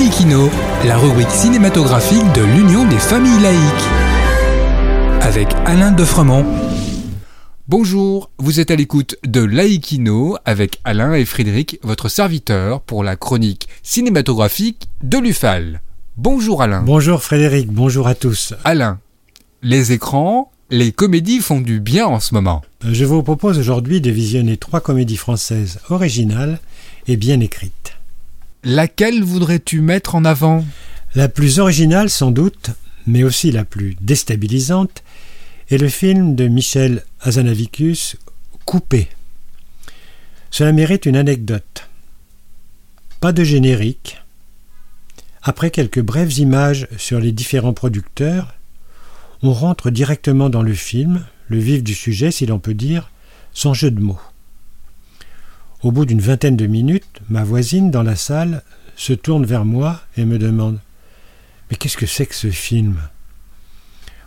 Laïkino, la rubrique cinématographique de l'Union des familles laïques. Avec Alain Defremont. Bonjour, vous êtes à l'écoute de Laïkino avec Alain et Frédéric, votre serviteur pour la chronique cinématographique de l'UFAL. Bonjour Alain. Bonjour Frédéric, bonjour à tous. Alain, les écrans, les comédies font du bien en ce moment. Je vous propose aujourd'hui de visionner trois comédies françaises originales et bien écrites. Laquelle voudrais-tu mettre en avant? La plus originale sans doute, mais aussi la plus déstabilisante, est le film de Michel Hazanavicius, Coupé. Cela mérite une anecdote. Pas de générique. Après quelques brèves images sur les différents producteurs, on rentre directement dans le film, le vif du sujet, si l'on peut dire, sans jeu de mots. Au bout d'une vingtaine de minutes, ma voisine dans la salle se tourne vers moi et me demande Mais qu'est-ce que c'est que ce film?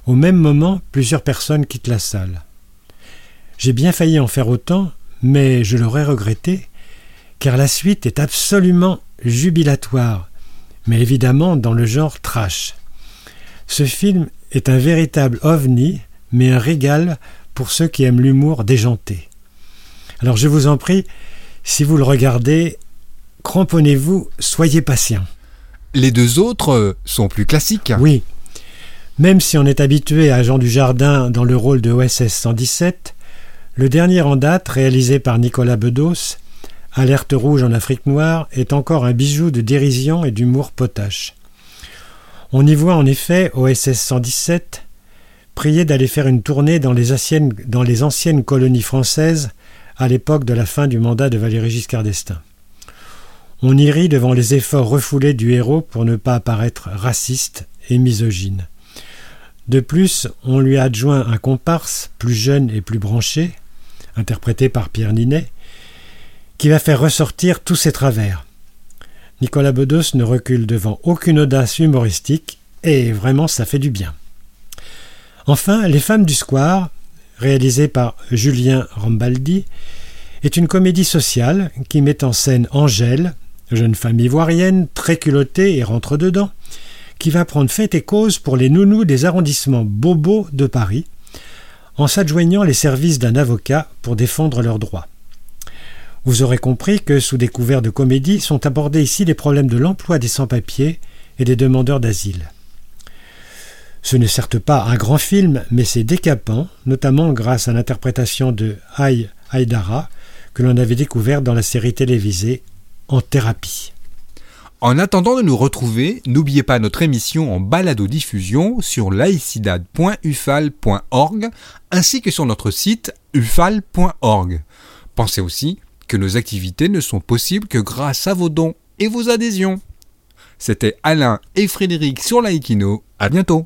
Au même moment, plusieurs personnes quittent la salle. J'ai bien failli en faire autant, mais je l'aurais regretté, car la suite est absolument jubilatoire, mais évidemment dans le genre trash. Ce film est un véritable ovni, mais un régal pour ceux qui aiment l'humour déjanté. Alors je vous en prie, si vous le regardez, cramponnez-vous, soyez patient. Les deux autres sont plus classiques. Oui. Même si on est habitué à Jean Dujardin dans le rôle de OSS 117, le dernier en date, réalisé par Nicolas Bedos, Alerte rouge en Afrique noire, est encore un bijou de dérision et d'humour potache. On y voit en effet OSS 117 prier d'aller faire une tournée dans les, anciennes, dans les anciennes colonies françaises à l'époque de la fin du mandat de Valéry Giscard d'Estaing. On y rit devant les efforts refoulés du héros pour ne pas apparaître raciste et misogyne. De plus, on lui adjoint un comparse, plus jeune et plus branché, interprété par Pierre Ninet, qui va faire ressortir tous ses travers. Nicolas Bedos ne recule devant aucune audace humoristique, et vraiment ça fait du bien. Enfin, Les femmes du square, réalisée par Julien Rambaldi, est une comédie sociale qui met en scène Angèle, jeune femme ivoirienne, très culottée et rentre dedans, qui va prendre fait et cause pour les nounous des arrondissements bobos de Paris, en s'adjoignant les services d'un avocat pour défendre leurs droits. Vous aurez compris que, sous des couverts de comédie, sont abordés ici les problèmes de l'emploi des sans-papiers et des demandeurs d'asile. Ce n'est certes pas un grand film, mais c'est décapant, notamment grâce à l'interprétation de Haï Haïdara, que l'on avait découvert dans la série télévisée En thérapie. En attendant de nous retrouver, n'oubliez pas notre émission en balado-diffusion sur laicidad.ufal.org ainsi que sur notre site ufal.org. Pensez aussi que nos activités ne sont possibles que grâce à vos dons et vos adhésions. C'était Alain et Frédéric sur Laïkino. À bientôt.